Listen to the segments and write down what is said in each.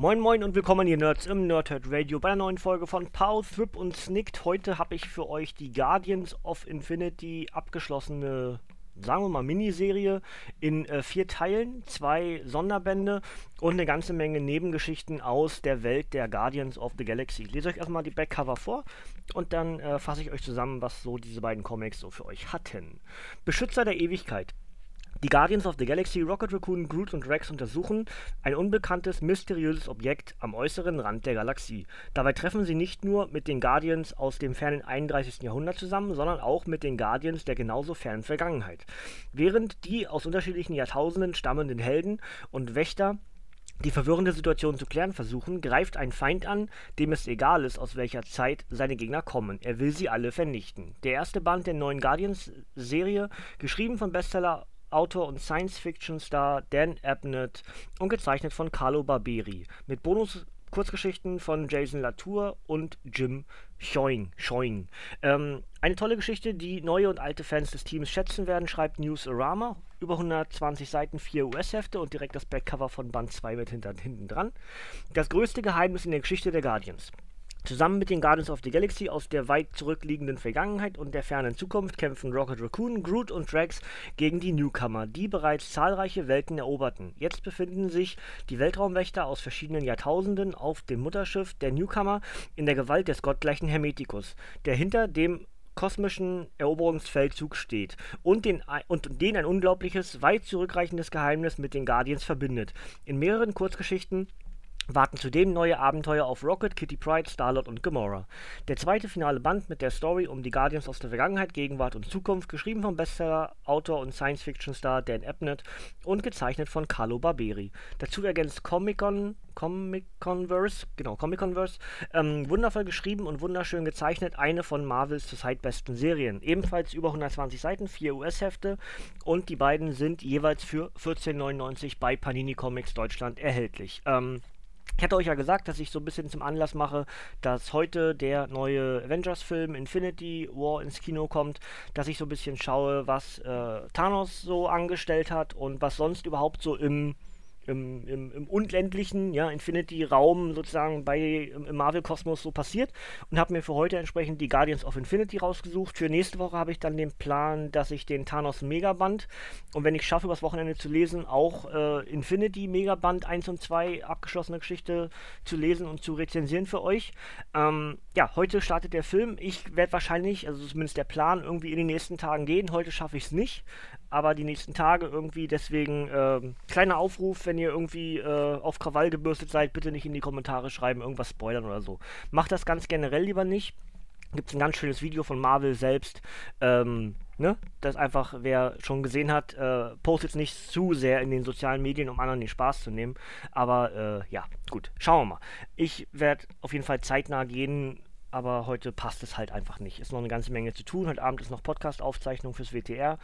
Moin Moin und willkommen ihr Nerds im Nerdhurt Radio bei einer neuen Folge von Pow, Thrip und Snicked. Heute habe ich für euch die Guardians of Infinity abgeschlossene, sagen wir mal, Miniserie in äh, vier Teilen, zwei Sonderbände und eine ganze Menge Nebengeschichten aus der Welt der Guardians of the Galaxy. Ich lese euch erstmal die Backcover vor und dann äh, fasse ich euch zusammen, was so diese beiden Comics so für euch hatten. Beschützer der Ewigkeit. Die Guardians of the Galaxy, Rocket Raccoon, Groot und Rex untersuchen ein unbekanntes, mysteriöses Objekt am äußeren Rand der Galaxie. Dabei treffen sie nicht nur mit den Guardians aus dem fernen 31. Jahrhundert zusammen, sondern auch mit den Guardians der genauso fernen Vergangenheit. Während die aus unterschiedlichen Jahrtausenden stammenden Helden und Wächter die verwirrende Situation zu klären versuchen, greift ein Feind an, dem es egal ist, aus welcher Zeit seine Gegner kommen. Er will sie alle vernichten. Der erste Band der neuen Guardians-Serie, geschrieben von Bestseller Autor und Science-Fiction-Star Dan Abnett und gezeichnet von Carlo Barberi, mit Bonus-Kurzgeschichten von Jason Latour und Jim Schoing. Ähm, eine tolle Geschichte, die neue und alte Fans des Teams schätzen werden, schreibt Newsarama. Über 120 Seiten, 4 US-Hefte und direkt das Backcover von Band 2 mit hinten dran. Das größte Geheimnis in der Geschichte der Guardians. Zusammen mit den Guardians of the Galaxy aus der weit zurückliegenden Vergangenheit und der fernen Zukunft kämpfen Rocket Raccoon, Groot und Drax gegen die Newcomer, die bereits zahlreiche Welten eroberten. Jetzt befinden sich die Weltraumwächter aus verschiedenen Jahrtausenden auf dem Mutterschiff der Newcomer in der Gewalt des gottgleichen Hermetikus, der hinter dem kosmischen Eroberungsfeldzug steht und den, und den ein unglaubliches, weit zurückreichendes Geheimnis mit den Guardians verbindet. In mehreren Kurzgeschichten warten zudem neue Abenteuer auf Rocket, Kitty Pryde, Starlord und Gamora. Der zweite finale Band mit der Story um die Guardians aus der Vergangenheit, Gegenwart und Zukunft, geschrieben vom Bestseller-Autor und Science-Fiction-Star Dan Abnett und gezeichnet von Carlo Barberi. Dazu ergänzt Comic-Con Comic Converse, genau, Comic Converse, ähm, wundervoll geschrieben und wunderschön gezeichnet, eine von Marvels zurzeit besten Serien. Ebenfalls über 120 Seiten, vier US-Hefte und die beiden sind jeweils für 14,99 bei Panini Comics Deutschland erhältlich. Ähm, ich hatte euch ja gesagt, dass ich so ein bisschen zum Anlass mache, dass heute der neue Avengers-Film Infinity War ins Kino kommt, dass ich so ein bisschen schaue, was äh, Thanos so angestellt hat und was sonst überhaupt so im im, im, im unendlichen, ja, Infinity-Raum sozusagen bei im, Marvel-Kosmos so passiert und habe mir für heute entsprechend die Guardians of Infinity rausgesucht. Für nächste Woche habe ich dann den Plan, dass ich den Thanos Megaband und wenn ich schaffe, übers Wochenende zu lesen, auch äh, Infinity Megaband 1 und 2 abgeschlossene Geschichte zu lesen und zu rezensieren für euch. Ähm, ja, heute startet der Film. Ich werde wahrscheinlich, also zumindest der Plan, irgendwie in den nächsten Tagen gehen. Heute schaffe ich es nicht aber die nächsten Tage irgendwie. Deswegen äh, kleiner Aufruf, wenn ihr irgendwie äh, auf Krawall gebürstet seid, bitte nicht in die Kommentare schreiben, irgendwas spoilern oder so. Macht das ganz generell lieber nicht. Gibt es ein ganz schönes Video von Marvel selbst. Ähm, ne? Das einfach, wer schon gesehen hat, äh, postet nicht zu sehr in den sozialen Medien, um anderen den Spaß zu nehmen. Aber äh, ja, gut, schauen wir mal. Ich werde auf jeden Fall zeitnah gehen aber heute passt es halt einfach nicht. Ist noch eine ganze Menge zu tun. Heute Abend ist noch Podcast-Aufzeichnung fürs WTR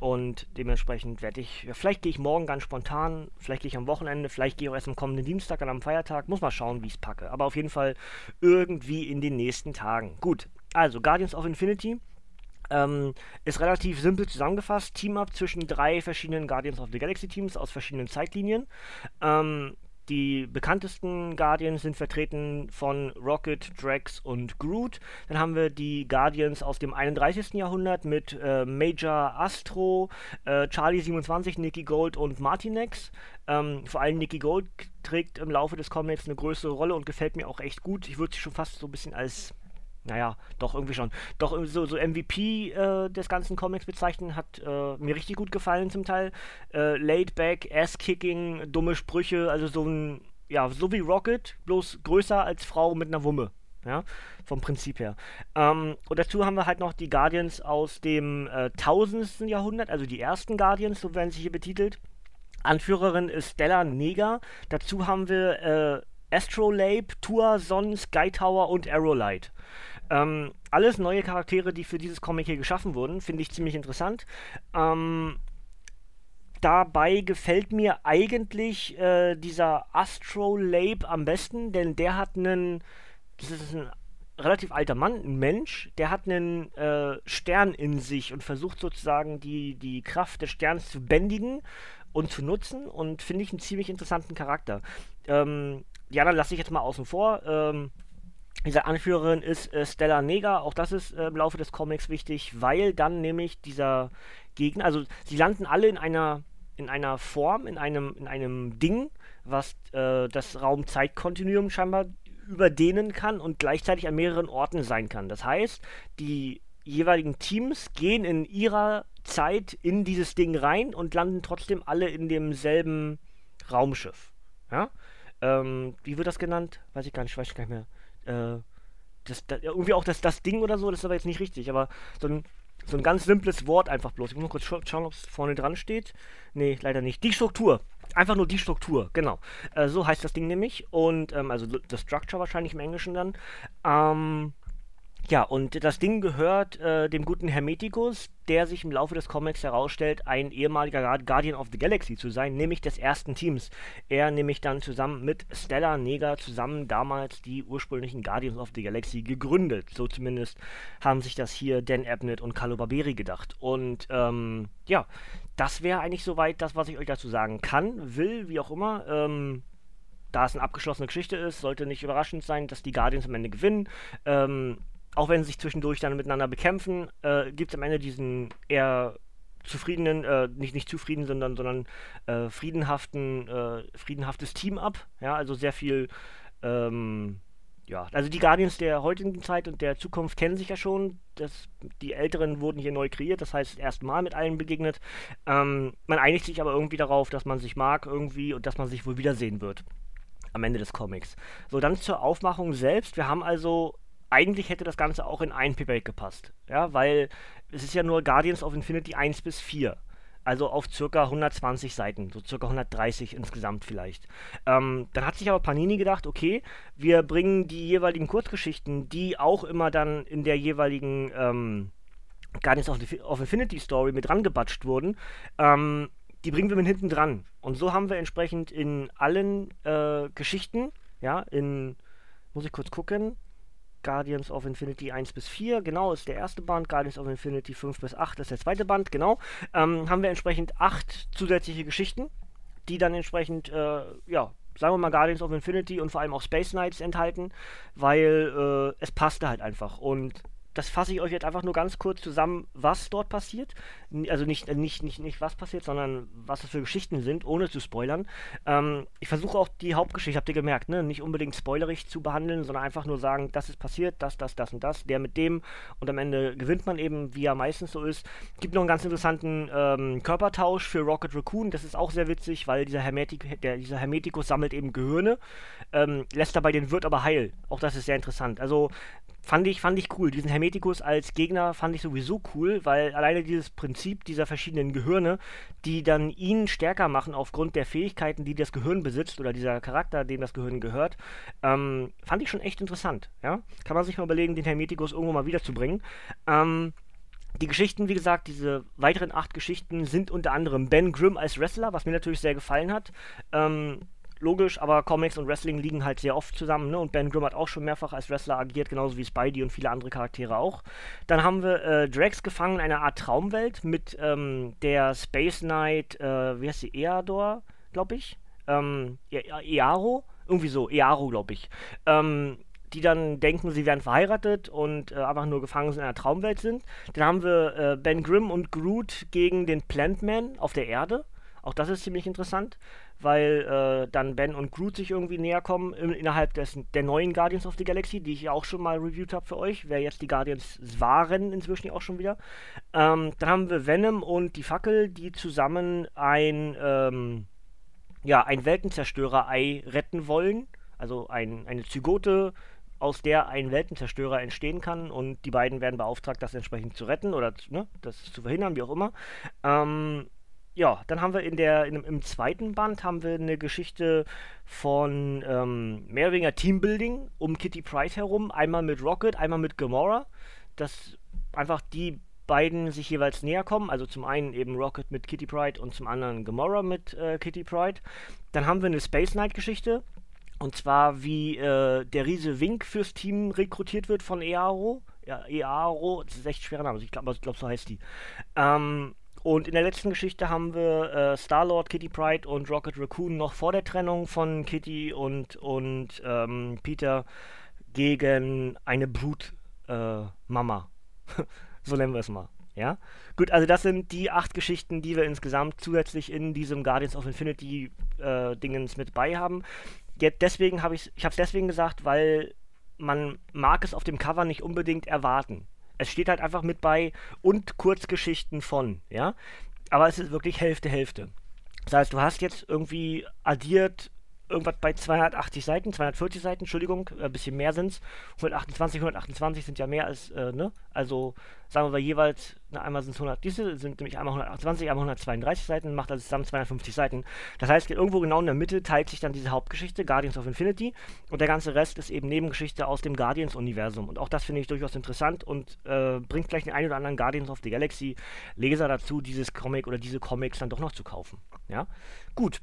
und dementsprechend werde ich, ja, vielleicht gehe ich morgen ganz spontan, vielleicht gehe ich am Wochenende, vielleicht gehe ich auch erst am kommenden Dienstag, dann am Feiertag. Muss mal schauen, wie ich es packe. Aber auf jeden Fall irgendwie in den nächsten Tagen. Gut, also Guardians of Infinity. Ähm, ist relativ simpel zusammengefasst. Team-Up zwischen drei verschiedenen Guardians of the Galaxy Teams aus verschiedenen Zeitlinien. Ähm, die bekanntesten Guardians sind vertreten von Rocket, Drax und Groot. Dann haben wir die Guardians aus dem 31. Jahrhundert mit äh, Major Astro, äh, Charlie 27, Nicky Gold und Martinex. Ähm, vor allem Nicky Gold trägt im Laufe des Comics eine größere Rolle und gefällt mir auch echt gut. Ich würde sie schon fast so ein bisschen als naja, doch irgendwie schon. Doch so, so MVP äh, des ganzen Comics bezeichnen, hat äh, mir richtig gut gefallen zum Teil. Äh, laid back, Ass-Kicking, dumme Sprüche, also so ein, ja, so wie Rocket, bloß größer als Frau mit einer Wumme. Ja, vom Prinzip her. Ähm, und dazu haben wir halt noch die Guardians aus dem äh, tausendsten Jahrhundert, also die ersten Guardians, so werden sie hier betitelt Anführerin ist Stella Neger. Dazu haben wir äh, Astrolabe, Tuason, Sky Tower und Arrowlight. Ähm, alles neue Charaktere, die für dieses Comic hier geschaffen wurden, finde ich ziemlich interessant. Ähm, dabei gefällt mir eigentlich äh, dieser Astrolabe am besten, denn der hat einen, das ist ein relativ alter Mann, ein Mensch, der hat einen äh, Stern in sich und versucht sozusagen die, die Kraft des Sterns zu bändigen und zu nutzen und finde ich einen ziemlich interessanten Charakter. Ähm, die anderen lasse ich jetzt mal außen vor. Ähm, diese Anführerin ist äh, Stella Neger, auch das ist äh, im Laufe des Comics wichtig, weil dann nämlich dieser Gegner, also sie landen alle in einer in einer Form, in einem in einem Ding, was äh, das Raum-Zeit-Kontinuum scheinbar überdehnen kann und gleichzeitig an mehreren Orten sein kann. Das heißt, die jeweiligen Teams gehen in ihrer Zeit in dieses Ding rein und landen trotzdem alle in demselben Raumschiff. Ja? Ähm, wie wird das genannt? Weiß ich gar nicht, weiß ich gar nicht mehr. Äh, das, das, irgendwie auch das, das Ding oder so, das ist aber jetzt nicht richtig, aber so ein, so ein ganz simples Wort einfach bloß. Ich muss nur kurz scha schauen, ob es vorne dran steht. Nee, leider nicht. Die Struktur. Einfach nur die Struktur, genau. Äh, so heißt das Ding nämlich. Und, ähm, also The Structure wahrscheinlich im Englischen dann. Ähm, ja, und das Ding gehört äh, dem guten Hermeticus, der sich im Laufe des Comics herausstellt, ein ehemaliger Guardian of the Galaxy zu sein, nämlich des ersten Teams. Er nämlich dann zusammen mit Stella Neger zusammen damals die ursprünglichen Guardians of the Galaxy gegründet. So zumindest haben sich das hier Dan Abnett und Carlo Barberi gedacht. Und ähm, ja, das wäre eigentlich soweit das, was ich euch dazu sagen kann, will, wie auch immer. Ähm, da es eine abgeschlossene Geschichte ist, sollte nicht überraschend sein, dass die Guardians am Ende gewinnen. Ähm, auch wenn sie sich zwischendurch dann miteinander bekämpfen, äh, gibt es am Ende diesen eher zufriedenen, äh, nicht, nicht zufrieden, sondern, sondern äh, friedenhaften, äh, friedenhaftes Team ab. Ja, also sehr viel, ähm, ja, also die Guardians der heutigen Zeit und der Zukunft kennen sich ja schon. Das, die Älteren wurden hier neu kreiert, das heißt erstmal mit allen begegnet. Ähm, man einigt sich aber irgendwie darauf, dass man sich mag irgendwie und dass man sich wohl wiedersehen wird am Ende des Comics. So, dann zur Aufmachung selbst. Wir haben also eigentlich hätte das Ganze auch in ein Paperback gepasst. Ja, weil es ist ja nur Guardians of Infinity 1 bis 4. Also auf circa 120 Seiten, so circa 130 insgesamt vielleicht. Ähm, dann hat sich aber Panini gedacht, okay, wir bringen die jeweiligen Kurzgeschichten, die auch immer dann in der jeweiligen ähm, Guardians of, of, Infinity Story mit rangebatscht wurden, ähm, die bringen wir mit hinten dran. Und so haben wir entsprechend in allen äh, Geschichten, ja, in, muss ich kurz gucken, Guardians of Infinity 1 bis 4, genau, ist der erste Band. Guardians of Infinity 5 bis 8 ist der zweite Band, genau. Ähm, haben wir entsprechend acht zusätzliche Geschichten, die dann entsprechend, äh, ja, sagen wir mal Guardians of Infinity und vor allem auch Space Knights enthalten, weil äh, es passte halt einfach. Und das fasse ich euch jetzt einfach nur ganz kurz zusammen, was dort passiert. Also nicht, äh, nicht, nicht, nicht was passiert, sondern was das für Geschichten sind, ohne zu spoilern. Ähm, ich versuche auch die Hauptgeschichte, habt ihr gemerkt, ne? nicht unbedingt spoilerig zu behandeln, sondern einfach nur sagen, das ist passiert, das, das, das und das, der mit dem und am Ende gewinnt man eben, wie er meistens so ist. Gibt noch einen ganz interessanten ähm, Körpertausch für Rocket Raccoon, das ist auch sehr witzig, weil dieser, Hermetik, der, dieser Hermetikus sammelt eben Gehirne, ähm, lässt dabei den Wirt aber heil. Auch das ist sehr interessant. Also fand ich, fand ich cool. Diesen Hermetikus als Gegner fand ich sowieso cool, weil alleine dieses Prinzip dieser verschiedenen Gehirne, die dann ihn stärker machen aufgrund der Fähigkeiten, die das Gehirn besitzt oder dieser Charakter, dem das Gehirn gehört, ähm, fand ich schon echt interessant. Ja? Kann man sich mal überlegen, den Hermetikus irgendwo mal wiederzubringen. Ähm, die Geschichten, wie gesagt, diese weiteren acht Geschichten sind unter anderem Ben Grimm als Wrestler, was mir natürlich sehr gefallen hat. Ähm, logisch, aber Comics und Wrestling liegen halt sehr oft zusammen, ne? Und Ben Grimm hat auch schon mehrfach als Wrestler agiert, genauso wie Spidey und viele andere Charaktere auch. Dann haben wir äh, Drax gefangen in einer Art Traumwelt mit ähm, der Space Knight, äh, wie heißt sie, Eador, glaube ich. Ähm, e Earo? Irgendwie so, Earo, glaube ich. Ähm, die dann denken, sie wären verheiratet und äh, einfach nur gefangen in einer Traumwelt sind. Dann haben wir äh, Ben Grimm und Groot gegen den Plantman auf der Erde. Auch das ist ziemlich interessant weil äh, dann Ben und Groot sich irgendwie näher kommen in, innerhalb des, der neuen Guardians of the Galaxy, die ich ja auch schon mal reviewed habe für euch, wer jetzt die Guardians waren, inzwischen auch schon wieder. Ähm, dann haben wir Venom und die Fackel, die zusammen ein, ähm, ja, ein Weltenzerstörer-Ei retten wollen. Also ein, eine Zygote, aus der ein Weltenzerstörer entstehen kann und die beiden werden beauftragt, das entsprechend zu retten oder ne, das zu verhindern, wie auch immer. Ähm, ja, dann haben wir in der, in, im zweiten Band haben wir eine Geschichte von ähm, mehr oder weniger Teambuilding um Kitty Pryde herum. Einmal mit Rocket, einmal mit Gamora. Das einfach die beiden sich jeweils näher kommen. Also zum einen eben Rocket mit Kitty Pryde und zum anderen Gamora mit äh, Kitty Pryde. Dann haben wir eine Space Knight Geschichte. Und zwar wie äh, der Riese Wink fürs Team rekrutiert wird von EARO. Ja, EARO, das ist echt schwerer Name, ich glaube, glaub, so heißt die. Ähm, und in der letzten Geschichte haben wir äh, Star-Lord, Kitty Pride und Rocket Raccoon noch vor der Trennung von Kitty und, und ähm, Peter gegen eine Brutmama. Äh, so nennen wir es mal. Ja? Gut, also das sind die acht Geschichten, die wir insgesamt zusätzlich in diesem Guardians of Infinity äh, Dingens mit bei haben. Jetzt deswegen habe ich ich habe es deswegen gesagt, weil man mag es auf dem Cover nicht unbedingt erwarten. Es steht halt einfach mit bei und Kurzgeschichten von, ja. Aber es ist wirklich Hälfte, Hälfte. Das heißt, du hast jetzt irgendwie addiert irgendwas bei 280 Seiten, 240 Seiten, Entschuldigung, ein äh, bisschen mehr sind es. 128, 128 sind ja mehr als, äh, ne? Also sagen wir jeweils, na, einmal sind es 100, diese sind nämlich einmal 128, einmal 132 Seiten, macht also zusammen 250 Seiten. Das heißt, irgendwo genau in der Mitte teilt sich dann diese Hauptgeschichte, Guardians of Infinity, und der ganze Rest ist eben Nebengeschichte aus dem Guardians-Universum. Und auch das finde ich durchaus interessant und äh, bringt vielleicht den einen oder anderen Guardians of the Galaxy Leser dazu, dieses Comic oder diese Comics dann doch noch zu kaufen. Ja, gut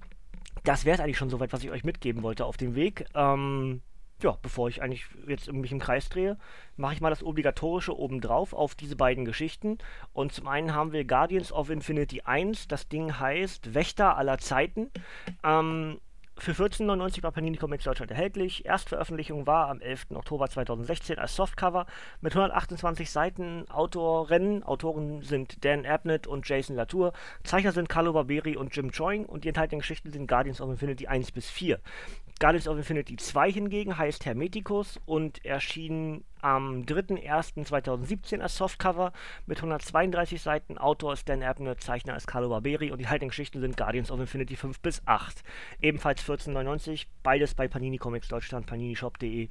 das wäre es eigentlich schon soweit, was ich euch mitgeben wollte auf dem Weg. Ähm, ja, bevor ich eigentlich jetzt mich im Kreis drehe, mache ich mal das Obligatorische obendrauf auf diese beiden Geschichten. Und zum einen haben wir Guardians of Infinity 1. Das Ding heißt Wächter aller Zeiten. Ähm, für 14,99 bei Panini Comics Deutschland erhältlich. Erstveröffentlichung war am 11. Oktober 2016 als Softcover mit 128 Seiten. Autoren, Autoren sind Dan Abnett und Jason Latour. Zeichner sind Carlo Barberi und Jim Choing und die enthaltenen Geschichten sind Guardians of Infinity 1 bis 4. Guardians of Infinity 2 hingegen heißt Hermeticus und erschien am 3.1.2017 als Softcover mit 132 Seiten. Autor ist Dan Abner, Zeichner ist Carlo Barberi und die haltigen Geschichten sind Guardians of Infinity 5 bis 8. Ebenfalls 14,99, beides bei Panini Comics Deutschland, paninishop.de,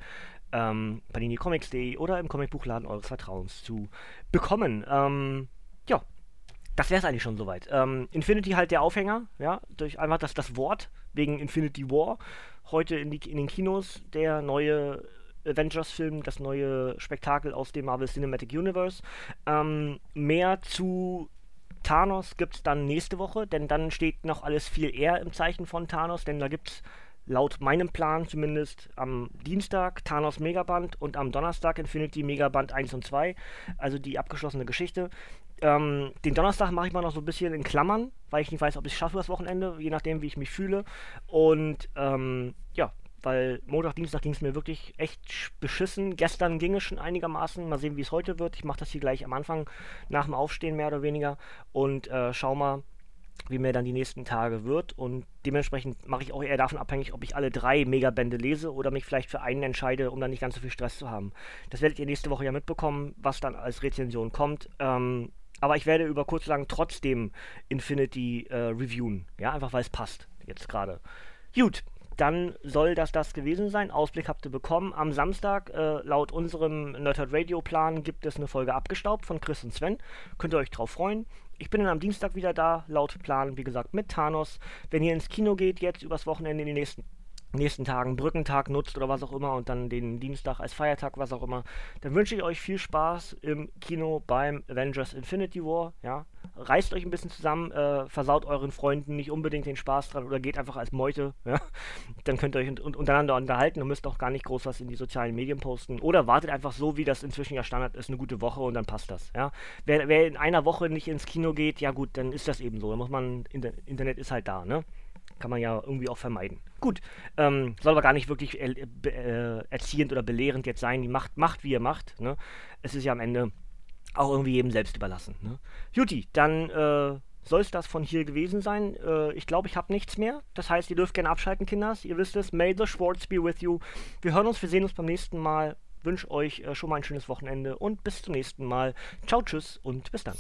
ähm, paninicomics.de oder im Comicbuchladen eures Vertrauens zu bekommen. Ähm, ja, das wäre es eigentlich schon soweit. Ähm, Infinity halt der Aufhänger, ja, durch einfach das, das Wort wegen Infinity War. Heute in, die, in den Kinos der neue Avengers-Film, das neue Spektakel aus dem Marvel Cinematic Universe. Ähm, mehr zu Thanos gibt es dann nächste Woche, denn dann steht noch alles viel eher im Zeichen von Thanos, denn da gibt es laut meinem Plan zumindest am Dienstag Thanos Megaband und am Donnerstag Infinity Megaband 1 und 2, also die abgeschlossene Geschichte. Ähm, den Donnerstag mache ich mal noch so ein bisschen in Klammern, weil ich nicht weiß, ob ich es schaffe das Wochenende, je nachdem, wie ich mich fühle. Und ähm, ja, weil Montag, Dienstag ging es mir wirklich echt beschissen. Gestern ging es schon einigermaßen. Mal sehen, wie es heute wird. Ich mache das hier gleich am Anfang, nach dem Aufstehen mehr oder weniger. Und äh, schau mal, wie mir dann die nächsten Tage wird. Und dementsprechend mache ich auch eher davon abhängig, ob ich alle drei Megabände lese oder mich vielleicht für einen entscheide, um dann nicht ganz so viel Stress zu haben. Das werdet ihr nächste Woche ja mitbekommen, was dann als Rezension kommt. Ähm, aber ich werde über kurz lang trotzdem Infinity äh, reviewen. Ja, einfach weil es passt. Jetzt gerade. Gut, dann soll das das gewesen sein. Ausblick habt ihr bekommen. Am Samstag, äh, laut unserem Nerdhard Radio Plan, gibt es eine Folge abgestaubt von Chris und Sven. Könnt ihr euch drauf freuen. Ich bin dann am Dienstag wieder da, laut Plan, wie gesagt, mit Thanos. Wenn ihr ins Kino geht, jetzt übers Wochenende in den nächsten nächsten Tagen Brückentag nutzt oder was auch immer und dann den Dienstag als Feiertag, was auch immer, dann wünsche ich euch viel Spaß im Kino beim Avengers Infinity War. Ja, reißt euch ein bisschen zusammen, äh, versaut euren Freunden nicht unbedingt den Spaß dran oder geht einfach als Meute. Ja? Dann könnt ihr euch un untereinander unterhalten und müsst auch gar nicht groß was in die sozialen Medien posten oder wartet einfach so, wie das inzwischen ja Standard ist, eine gute Woche und dann passt das. Ja, wer, wer in einer Woche nicht ins Kino geht, ja gut, dann ist das eben so. Dann muss man Internet ist halt da, ne? Kann man ja irgendwie auch vermeiden. Gut, ähm, soll aber gar nicht wirklich er, äh, erziehend oder belehrend jetzt sein. Die macht, macht wie ihr macht. Ne? Es ist ja am Ende auch irgendwie jedem selbst überlassen. Ne? Juti, dann äh, soll es das von hier gewesen sein. Äh, ich glaube, ich habe nichts mehr. Das heißt, ihr dürft gerne abschalten, Kinders. Ihr wisst es. May the Schwartz be with you. Wir hören uns, wir sehen uns beim nächsten Mal. Wünsche euch äh, schon mal ein schönes Wochenende und bis zum nächsten Mal. Ciao, tschüss und bis dann.